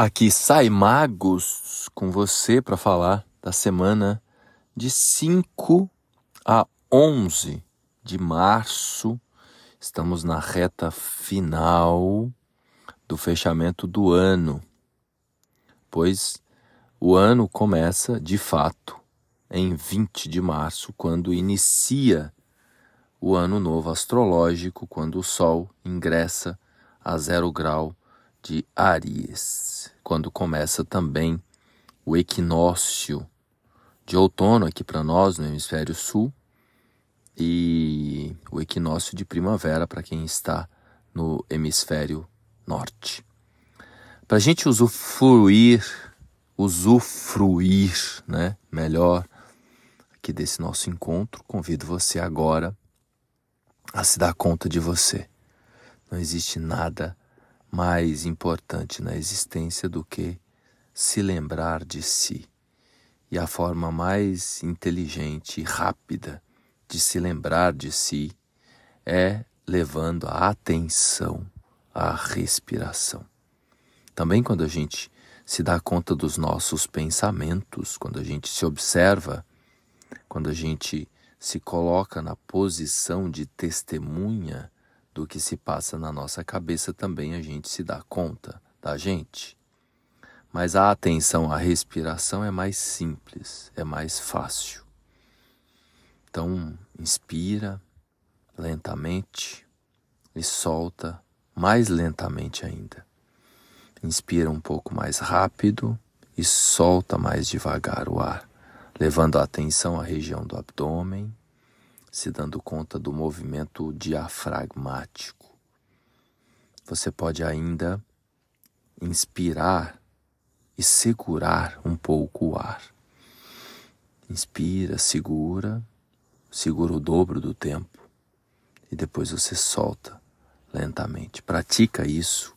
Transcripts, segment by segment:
Aqui sai Magos com você para falar da semana de 5 a 11 de março. Estamos na reta final do fechamento do ano, pois o ano começa de fato em 20 de março, quando inicia o ano novo astrológico, quando o Sol ingressa a zero grau de Aries, quando começa também o equinócio de outono aqui para nós no hemisfério sul e o equinócio de primavera para quem está no hemisfério norte. Para a gente usufruir, usufruir, né, melhor aqui desse nosso encontro, convido você agora a se dar conta de você. Não existe nada mais importante na existência do que se lembrar de si. E a forma mais inteligente e rápida de se lembrar de si é levando a atenção à respiração. Também quando a gente se dá conta dos nossos pensamentos, quando a gente se observa, quando a gente se coloca na posição de testemunha do que se passa na nossa cabeça também a gente se dá conta da gente. Mas a atenção à respiração é mais simples, é mais fácil. Então, inspira lentamente e solta mais lentamente ainda. Inspira um pouco mais rápido e solta mais devagar o ar, levando a atenção à região do abdômen se dando conta do movimento diafragmático. Você pode ainda inspirar e segurar um pouco o ar. Inspira, segura, segura o dobro do tempo e depois você solta lentamente. Pratica isso,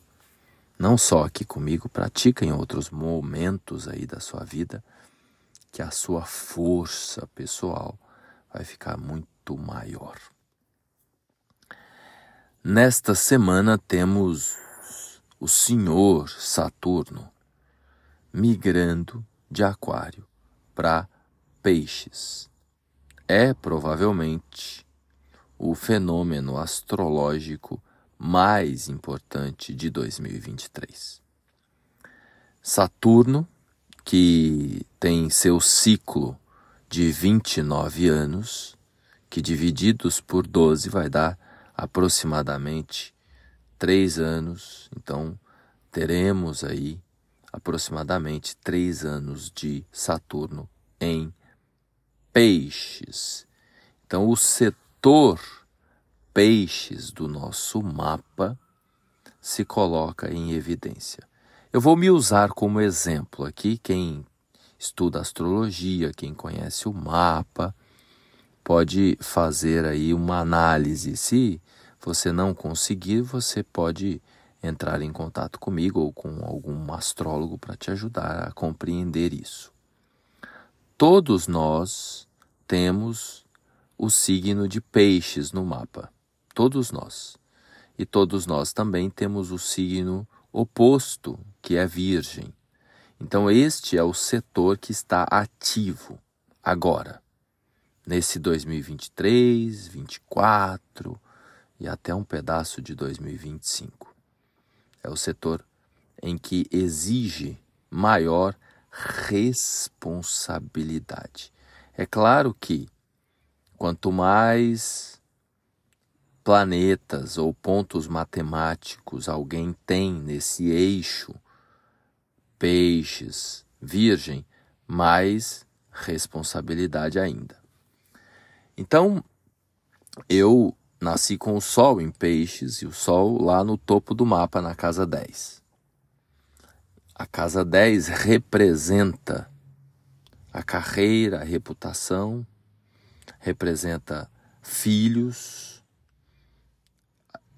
não só aqui comigo, pratica em outros momentos aí da sua vida, que a sua força pessoal vai ficar muito muito maior. Nesta semana temos o Senhor Saturno migrando de Aquário para Peixes. É provavelmente o fenômeno astrológico mais importante de 2023. Saturno, que tem seu ciclo de 29 anos, que divididos por 12 vai dar aproximadamente três anos. Então, teremos aí aproximadamente três anos de Saturno em Peixes. Então, o setor Peixes do nosso mapa se coloca em evidência. Eu vou me usar como exemplo aqui, quem estuda astrologia, quem conhece o mapa, pode fazer aí uma análise. Se você não conseguir, você pode entrar em contato comigo ou com algum astrólogo para te ajudar a compreender isso. Todos nós temos o signo de Peixes no mapa. Todos nós. E todos nós também temos o signo oposto, que é Virgem. Então, este é o setor que está ativo agora nesse 2023, 24 e até um pedaço de 2025. É o setor em que exige maior responsabilidade. É claro que quanto mais planetas ou pontos matemáticos alguém tem nesse eixo, peixes, virgem, mais responsabilidade ainda. Então, eu nasci com o Sol em Peixes e o Sol lá no topo do mapa, na casa 10. A casa 10 representa a carreira, a reputação, representa filhos,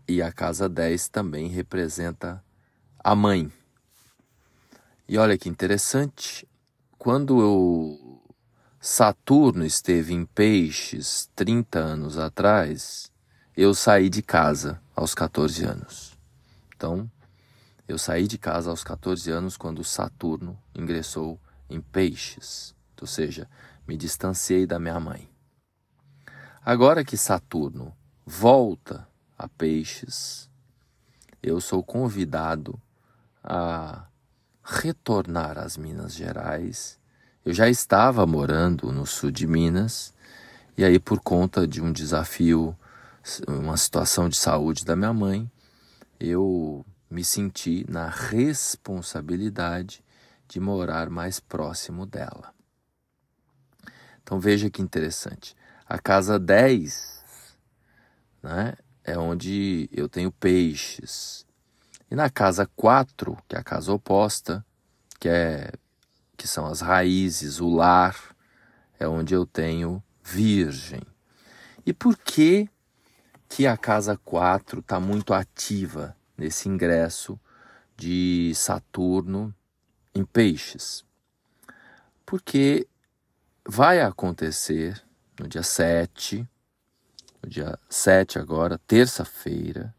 e a casa 10 também representa a mãe. E olha que interessante, quando eu Saturno esteve em Peixes 30 anos atrás, eu saí de casa aos 14 anos. Então, Eu saí de casa aos 14 anos quando Saturno ingressou em Peixes, ou seja, me distanciei da minha mãe. Agora que Saturno volta a Peixes, eu sou convidado a retornar às Minas Gerais. Eu já estava morando no sul de Minas, e aí, por conta de um desafio, uma situação de saúde da minha mãe, eu me senti na responsabilidade de morar mais próximo dela. Então veja que interessante. A casa 10 né, é onde eu tenho peixes. E na casa 4, que é a casa oposta, que, é, que são as raízes, o lar, é onde eu tenho virgem. E por que, que a casa 4 está muito ativa nesse ingresso de Saturno em Peixes? Porque vai acontecer no dia 7, no dia 7 agora, terça-feira,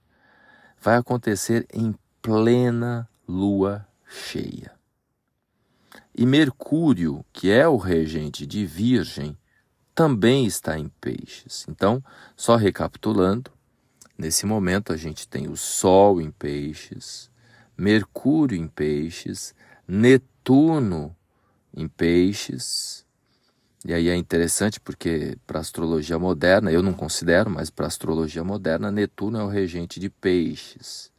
vai acontecer em plena lua cheia. E Mercúrio, que é o regente de Virgem, também está em Peixes. Então, só recapitulando, nesse momento a gente tem o Sol em Peixes, Mercúrio em Peixes, Netuno em Peixes, e aí é interessante porque para astrologia moderna, eu não considero, mas para astrologia moderna, Netuno é o regente de peixes.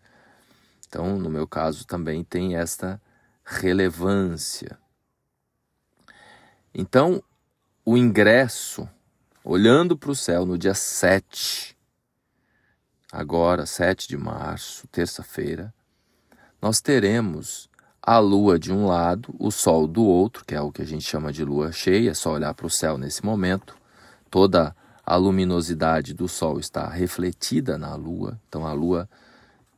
Então, no meu caso, também tem esta relevância. Então, o ingresso, olhando para o céu no dia 7, agora, 7 de março, terça-feira, nós teremos a lua de um lado, o sol do outro, que é o que a gente chama de lua cheia, é só olhar para o céu nesse momento. Toda a luminosidade do sol está refletida na lua. Então a lua,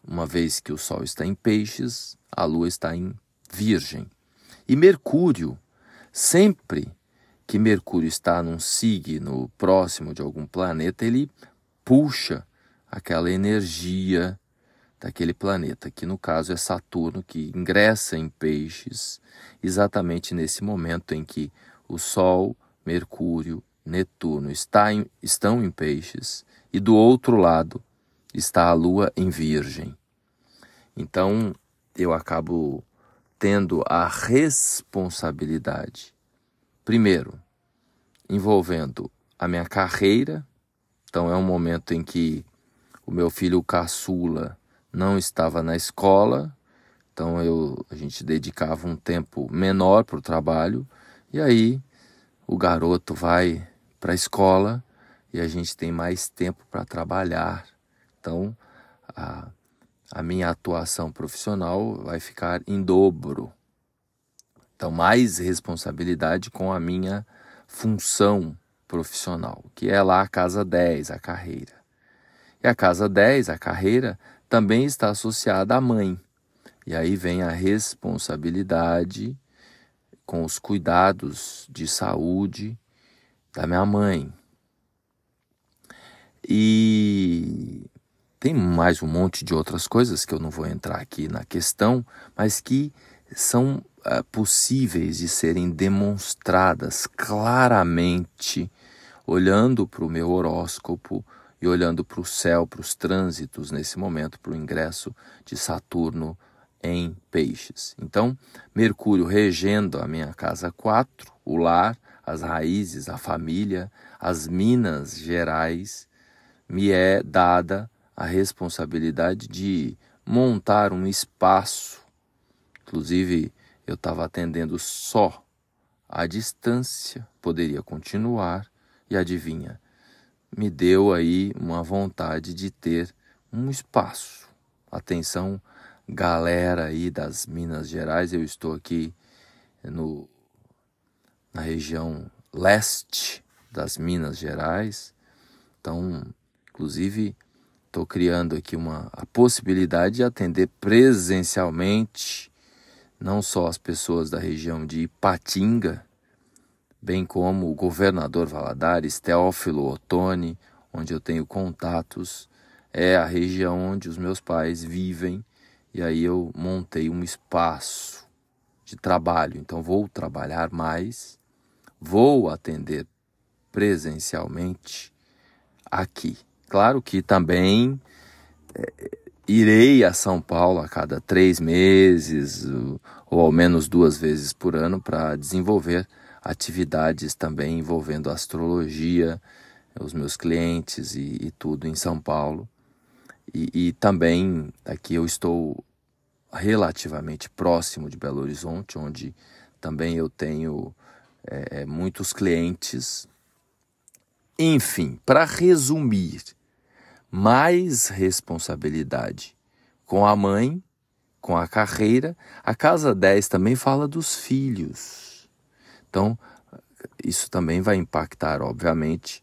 uma vez que o sol está em peixes, a lua está em virgem. E Mercúrio, sempre que Mercúrio está num signo próximo de algum planeta, ele puxa aquela energia daquele planeta, que no caso é Saturno, que ingressa em Peixes exatamente nesse momento em que o Sol, Mercúrio, Netuno está em, estão em Peixes e do outro lado está a Lua em Virgem. Então eu acabo tendo a responsabilidade, primeiro, envolvendo a minha carreira. Então é um momento em que o meu filho caçula não estava na escola, então eu, a gente dedicava um tempo menor para o trabalho, e aí o garoto vai para a escola e a gente tem mais tempo para trabalhar. Então a, a minha atuação profissional vai ficar em dobro. Então, mais responsabilidade com a minha função profissional, que é lá a casa 10, a carreira. E a casa 10, a carreira, também está associada à mãe. E aí vem a responsabilidade com os cuidados de saúde da minha mãe. E tem mais um monte de outras coisas que eu não vou entrar aqui na questão, mas que são uh, possíveis de serem demonstradas claramente olhando para o meu horóscopo, e olhando para o céu, para os trânsitos nesse momento, para o ingresso de Saturno em Peixes. Então, Mercúrio regendo a minha casa 4, o lar, as raízes, a família, as minas gerais, me é dada a responsabilidade de montar um espaço. Inclusive, eu estava atendendo só à distância, poderia continuar, e adivinha, me deu aí uma vontade de ter um espaço. Atenção, galera aí das Minas Gerais, eu estou aqui no, na região leste das Minas Gerais. Então, inclusive, estou criando aqui uma a possibilidade de atender presencialmente não só as pessoas da região de Ipatinga, bem como o governador Valadares, Teófilo Otoni, onde eu tenho contatos, é a região onde os meus pais vivem e aí eu montei um espaço de trabalho. Então vou trabalhar mais, vou atender presencialmente aqui. Claro que também é, irei a São Paulo a cada três meses, ou ao menos duas vezes por ano, para desenvolver atividades também envolvendo astrologia, os meus clientes e, e tudo em São Paulo. E, e, também aqui eu estou relativamente próximo de Belo Horizonte, onde também eu tenho é, muitos clientes. Enfim, para resumir, mais responsabilidade com a mãe, com a carreira. A casa 10 também fala dos filhos. Então, isso também vai impactar, obviamente.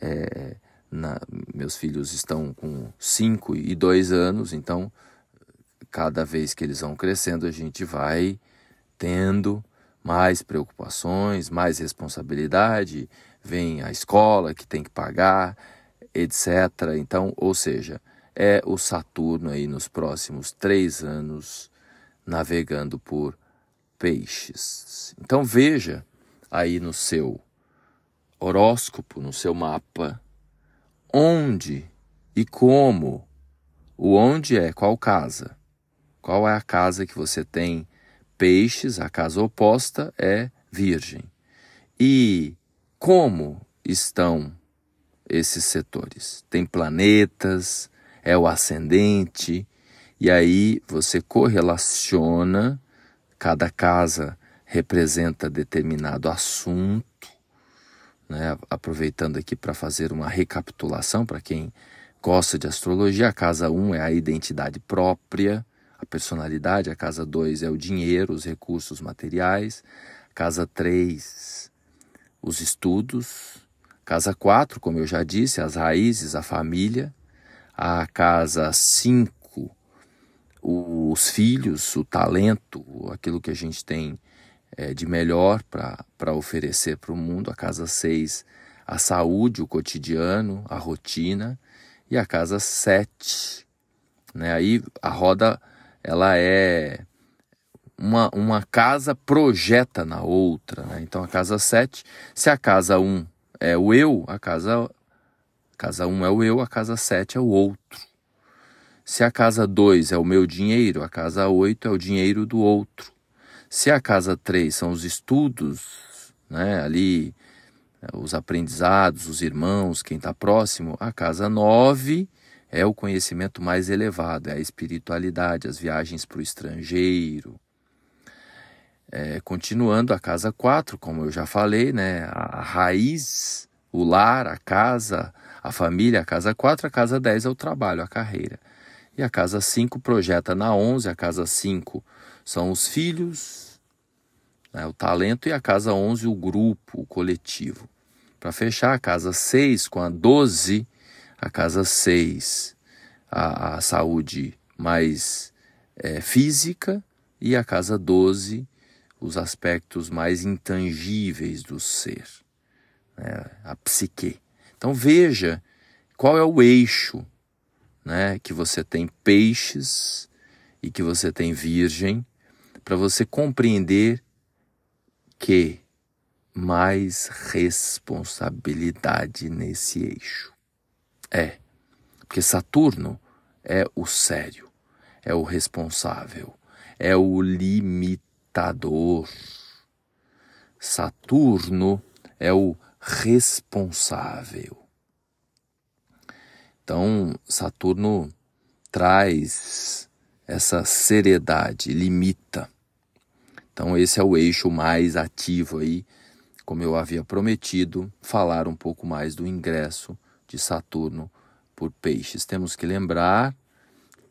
É, na, meus filhos estão com 5 e 2 anos, então, cada vez que eles vão crescendo, a gente vai tendo mais preocupações, mais responsabilidade. Vem a escola que tem que pagar, etc. Então, ou seja, é o Saturno aí nos próximos três anos navegando por peixes. Então veja aí no seu horóscopo, no seu mapa, onde e como. O onde é qual casa? Qual é a casa que você tem peixes? A casa oposta é virgem. E como estão esses setores. Tem planetas, é o ascendente, e aí você correlaciona, cada casa representa determinado assunto, né? aproveitando aqui para fazer uma recapitulação para quem gosta de astrologia, a casa 1 é a identidade própria, a personalidade, a casa 2 é o dinheiro, os recursos materiais, casa 3, os estudos, Casa 4, como eu já disse, as raízes, a família. A casa 5, os filhos, o talento, aquilo que a gente tem é, de melhor para oferecer para o mundo. A casa 6, a saúde, o cotidiano, a rotina. E a casa 7, né? aí a roda ela é uma, uma casa projeta na outra. Né? Então a casa 7, se a casa 1 é o eu, a casa casa 1 um é o eu, a casa 7 é o outro. Se a casa 2 é o meu dinheiro, a casa 8 é o dinheiro do outro. Se a casa 3 são os estudos, né, ali os aprendizados, os irmãos, quem está próximo, a casa 9 é o conhecimento mais elevado, é a espiritualidade, as viagens para o estrangeiro, é, continuando a casa 4, como eu já falei, né, a raiz, o lar, a casa, a família, a casa 4, a casa 10 é o trabalho, a carreira. E a casa 5 projeta na 11, a casa 5 são os filhos, né, o talento, e a casa 11 o grupo, o coletivo. Para fechar, a casa 6 com a 12, a casa 6, a, a saúde mais é, física, e a casa 12, os aspectos mais intangíveis do ser, né? a psique. Então veja qual é o eixo né? que você tem peixes e que você tem virgem, para você compreender que mais responsabilidade nesse eixo. É, porque Saturno é o sério, é o responsável, é o limitador ditador. Saturno é o responsável. Então, Saturno traz essa seriedade, limita. Então, esse é o eixo mais ativo aí, como eu havia prometido, falar um pouco mais do ingresso de Saturno por Peixes. Temos que lembrar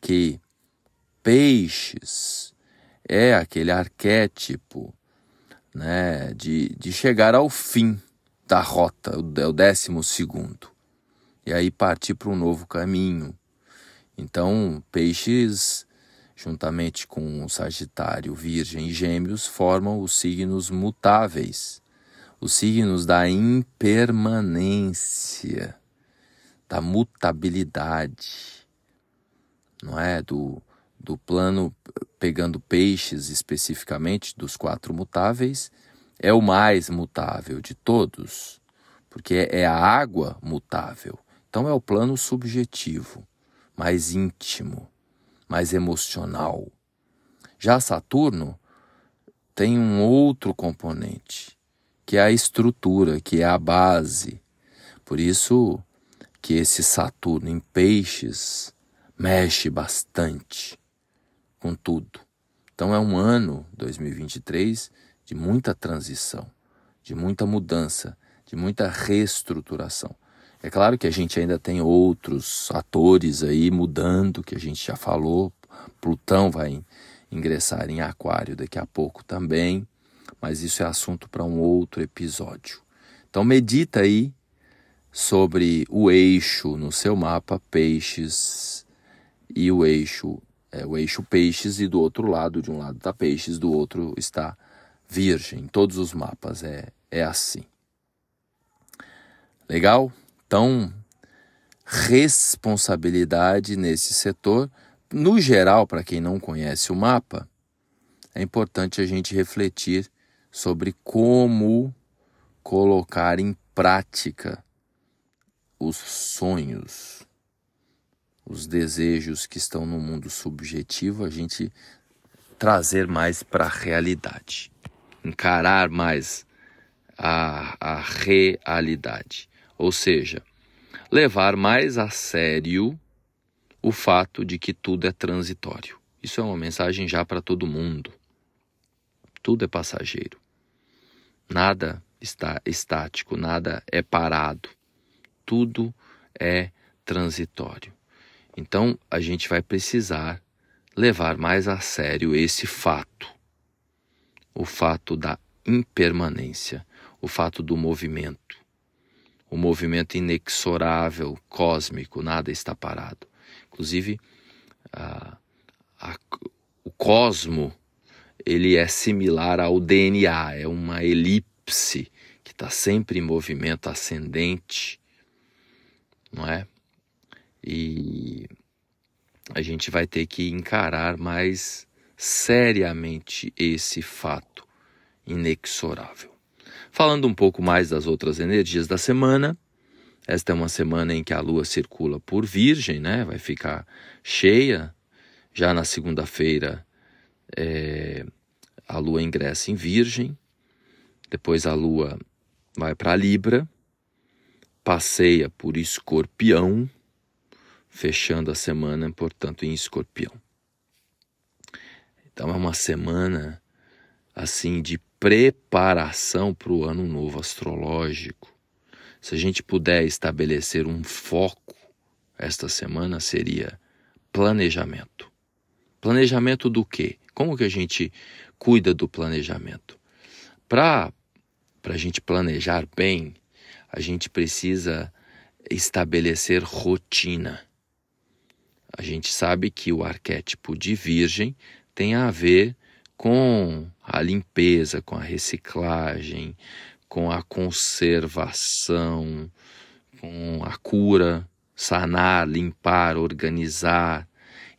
que Peixes é aquele arquétipo né, de, de chegar ao fim da rota, é o décimo segundo, e aí partir para um novo caminho. Então, peixes, juntamente com Sagitário, Virgem e Gêmeos, formam os signos mutáveis, os signos da impermanência, da mutabilidade, não é? Do, do plano pegando peixes especificamente dos quatro mutáveis, é o mais mutável de todos, porque é a água mutável. Então é o plano subjetivo, mais íntimo, mais emocional. Já Saturno tem um outro componente, que é a estrutura, que é a base. Por isso que esse Saturno em peixes mexe bastante com tudo. Então é um ano 2023 de muita transição, de muita mudança, de muita reestruturação. É claro que a gente ainda tem outros atores aí mudando, que a gente já falou. Plutão vai ingressar em Aquário daqui a pouco também, mas isso é assunto para um outro episódio. Então medita aí sobre o eixo no seu mapa peixes e o eixo é, o eixo peixes e do outro lado de um lado está peixes do outro está virgem. Todos os mapas é é assim. Legal? Então responsabilidade nesse setor. No geral para quem não conhece o mapa é importante a gente refletir sobre como colocar em prática os sonhos, os desejos que estão no mundo subjetivo, a gente trazer mais para a realidade, encarar mais a, a realidade. Ou seja, levar mais a sério o fato de que tudo é transitório. Isso é uma mensagem já para todo mundo. Tudo é passageiro. Nada está estático, nada é parado tudo é transitório. Então a gente vai precisar levar mais a sério esse fato, o fato da impermanência, o fato do movimento, o movimento inexorável, cósmico, nada está parado. Inclusive, a, a, o cosmo ele é similar ao DNA, é uma elipse que está sempre em movimento ascendente não é? E a gente vai ter que encarar mais seriamente esse fato inexorável. Falando um pouco mais das outras energias da semana, esta é uma semana em que a lua circula por Virgem, né? Vai ficar cheia. Já na segunda-feira, é, a lua ingressa em Virgem. Depois a lua vai para Libra passeia por Escorpião, fechando a semana, portanto, em Escorpião. Então é uma semana assim de preparação para o ano novo astrológico. Se a gente puder estabelecer um foco esta semana seria planejamento. Planejamento do quê? Como que a gente cuida do planejamento? Para a gente planejar bem, a gente precisa estabelecer rotina. A gente sabe que o arquétipo de Virgem tem a ver com a limpeza, com a reciclagem, com a conservação, com a cura, sanar, limpar, organizar.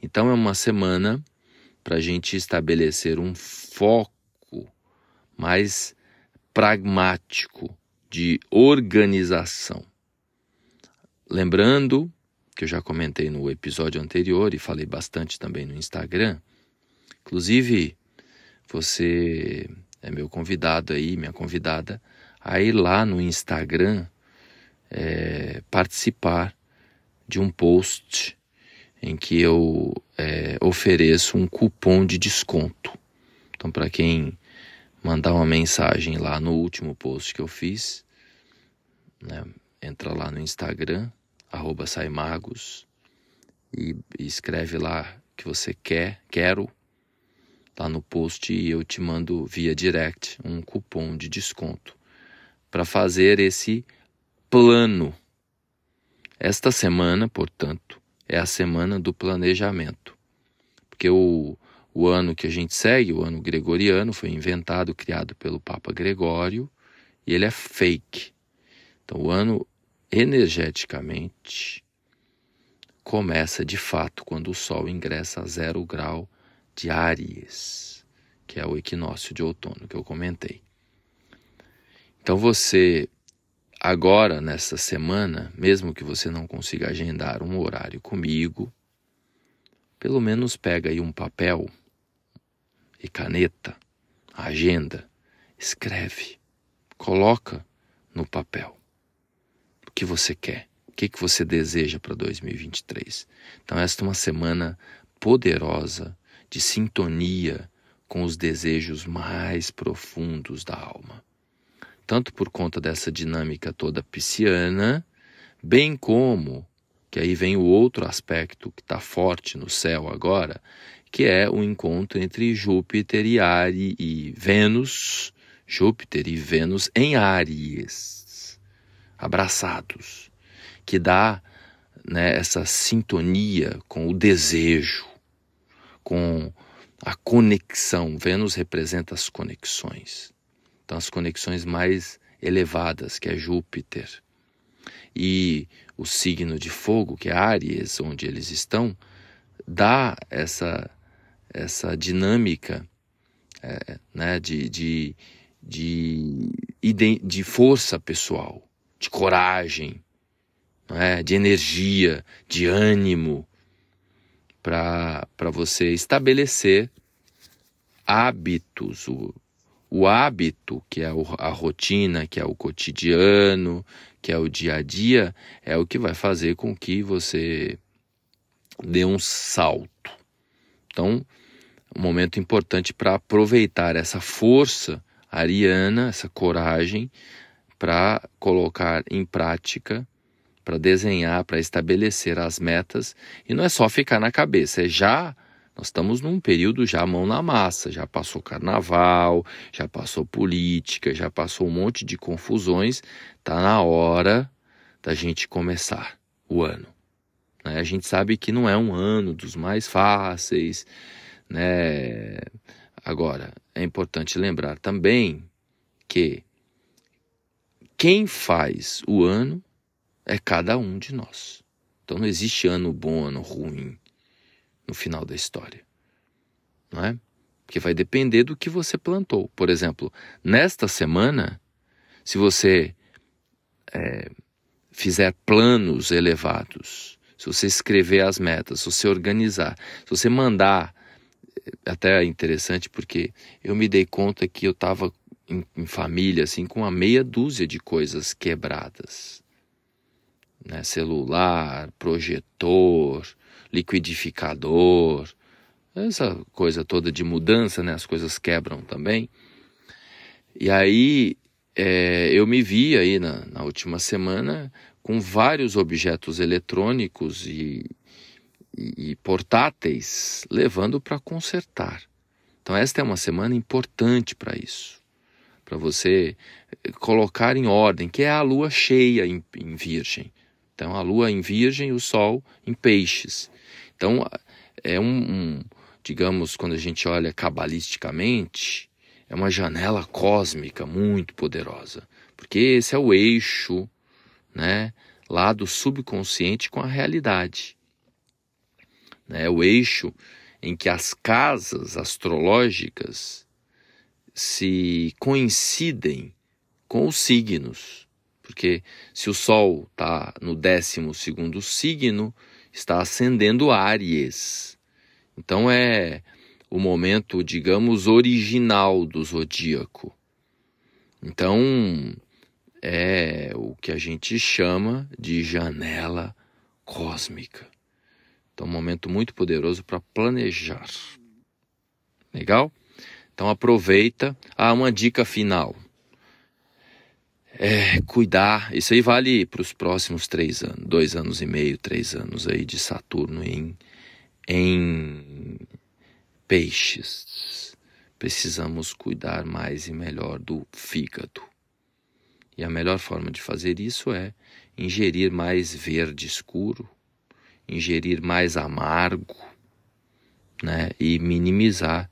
Então é uma semana para a gente estabelecer um foco mais pragmático de organização. Lembrando que eu já comentei no episódio anterior e falei bastante também no Instagram. Inclusive, você é meu convidado aí, minha convidada, a ir lá no Instagram é, participar de um post em que eu é, ofereço um cupom de desconto. Então, para quem mandar uma mensagem lá no último post que eu fiz. Né? Entra lá no Instagram, arroba saimagos, e, escreve lá que você quer, quero, lá no post e eu te mando via direct um cupom de desconto para fazer esse plano. Esta semana, portanto, é a semana do planejamento. Porque o, o ano que a gente segue, o ano gregoriano, foi inventado, criado pelo Papa Gregório, e ele é fake. Então, o ano energeticamente começa de fato quando o Sol ingressa a zero grau de Áries, que é o equinócio de outono que eu comentei. Então você agora nessa semana, mesmo que você não consiga agendar um horário comigo, pelo menos pega aí um papel e caneta, agenda, escreve, coloca no papel que você quer, o que, que você deseja para 2023. Então, esta é uma semana poderosa de sintonia com os desejos mais profundos da alma. Tanto por conta dessa dinâmica toda pisciana, bem como que aí vem o outro aspecto que está forte no céu agora, que é o encontro entre Júpiter e Ares e Vênus, Júpiter e Vênus em Ares, abraçados, que dá né, essa sintonia com o desejo, com a conexão. Vênus representa as conexões. Então, as conexões mais elevadas, que é Júpiter. E o signo de fogo, que é Áries, onde eles estão, dá essa essa dinâmica é, né, de, de, de, de força pessoal, de coragem, é, de energia, de ânimo, para você estabelecer hábitos. O, o hábito, que é a rotina, que é o cotidiano, que é o dia a dia, é o que vai fazer com que você dê um salto. Então, um momento importante para aproveitar essa força ariana, essa coragem, para colocar em prática, para desenhar, para estabelecer as metas. E não é só ficar na cabeça, é já. Nós estamos num período já mão na massa, já passou carnaval, já passou política, já passou um monte de confusões. Está na hora da gente começar o ano. Né? A gente sabe que não é um ano dos mais fáceis, né? Agora, é importante lembrar também que quem faz o ano é cada um de nós. Então não existe ano bom, ano ruim no final da história. Não é? Porque vai depender do que você plantou. Por exemplo, nesta semana, se você é, fizer planos elevados, se você escrever as metas, se você organizar, se você mandar até interessante porque eu me dei conta que eu estava em, em, família assim com uma meia dúzia de coisas quebradas, né? Celular, projetor, liquidificador, essa coisa toda de mudança, né? As coisas quebram também. E aí é, eu me vi aí na, na última semana com vários objetos eletrônicos e e, portáteis, levando para consertar. Então, esta é uma semana importante para isso, para você eh, colocar em ordem, que é a lua cheia em, em Virgem. Então, a lua em Virgem e o sol em Peixes. Então, é um, um digamos, quando a gente olha cabalisticamente, é uma janela cósmica muito poderosa, porque esse é o eixo, né, lá do subconsciente com a realidade né, o eixo em que as casas astrológicas se coincidem com os signos. Porque se o Sol está no décimo segundo signo, está ascendendo Áries. Então é o momento, digamos, original do zodíaco. Então é o que a gente chama de janela cósmica. Então, um momento muito poderoso para planejar. Legal? Então, aproveita. Ah, uma dica final. É, cuidar, isso aí vale para os próximos três anos, dois anos e meio, três anos aí de Saturno em, em peixes. Precisamos cuidar mais e melhor do fígado. E a melhor forma de fazer isso é ingerir mais verde escuro, ingerir mais amargo, né, e minimizar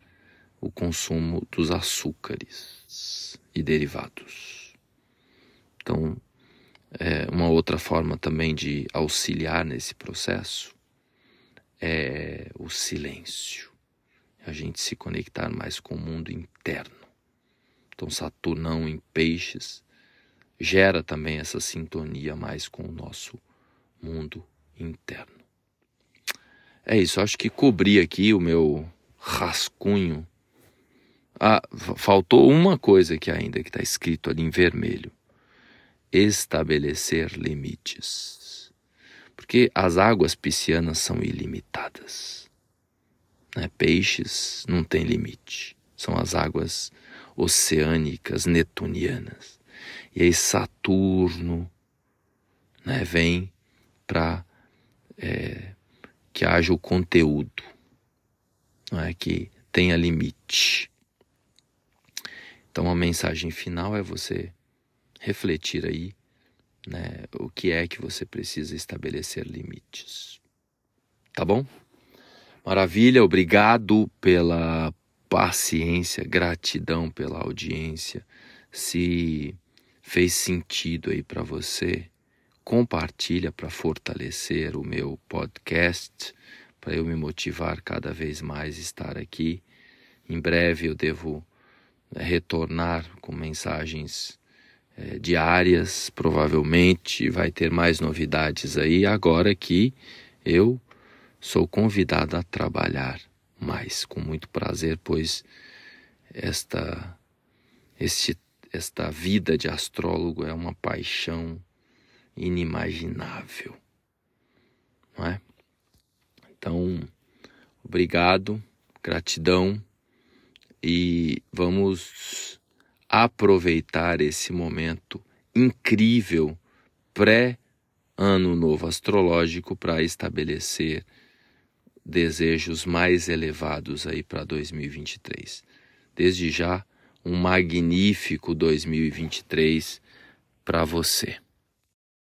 o consumo dos açúcares e derivados. Então, é uma outra forma também de auxiliar nesse processo é o silêncio. A gente se conectar mais com o mundo interno. Então, Saturnão em Peixes gera também essa sintonia mais com o nosso mundo interno. É isso, acho que cobri aqui o meu rascunho. Ah, faltou uma coisa aqui ainda que está escrito ali em vermelho: estabelecer limites. Porque as águas piscianas são ilimitadas. Né? Peixes não tem limite. São as águas oceânicas netunianas. E aí Saturno né, vem para é, que haja o conteúdo, não é que tenha limite. Então a mensagem final é você refletir aí, né, o que é que você precisa estabelecer limites. Tá bom? Maravilha, obrigado pela paciência, gratidão pela audiência. Se fez sentido aí para você, compartilha para fortalecer o meu podcast, para eu me motivar cada vez mais a estar aqui. Em breve eu devo retornar com mensagens é, diárias, provavelmente vai ter mais novidades aí, agora que eu sou convidado a trabalhar mais, com muito prazer, pois esta, este, esta vida de astrólogo é uma paixão inimaginável. Não é? Então, obrigado, gratidão e vamos aproveitar esse momento incrível pré-ano novo astrológico para estabelecer desejos mais elevados aí para 2023. Desde já, um magnífico 2023 para você.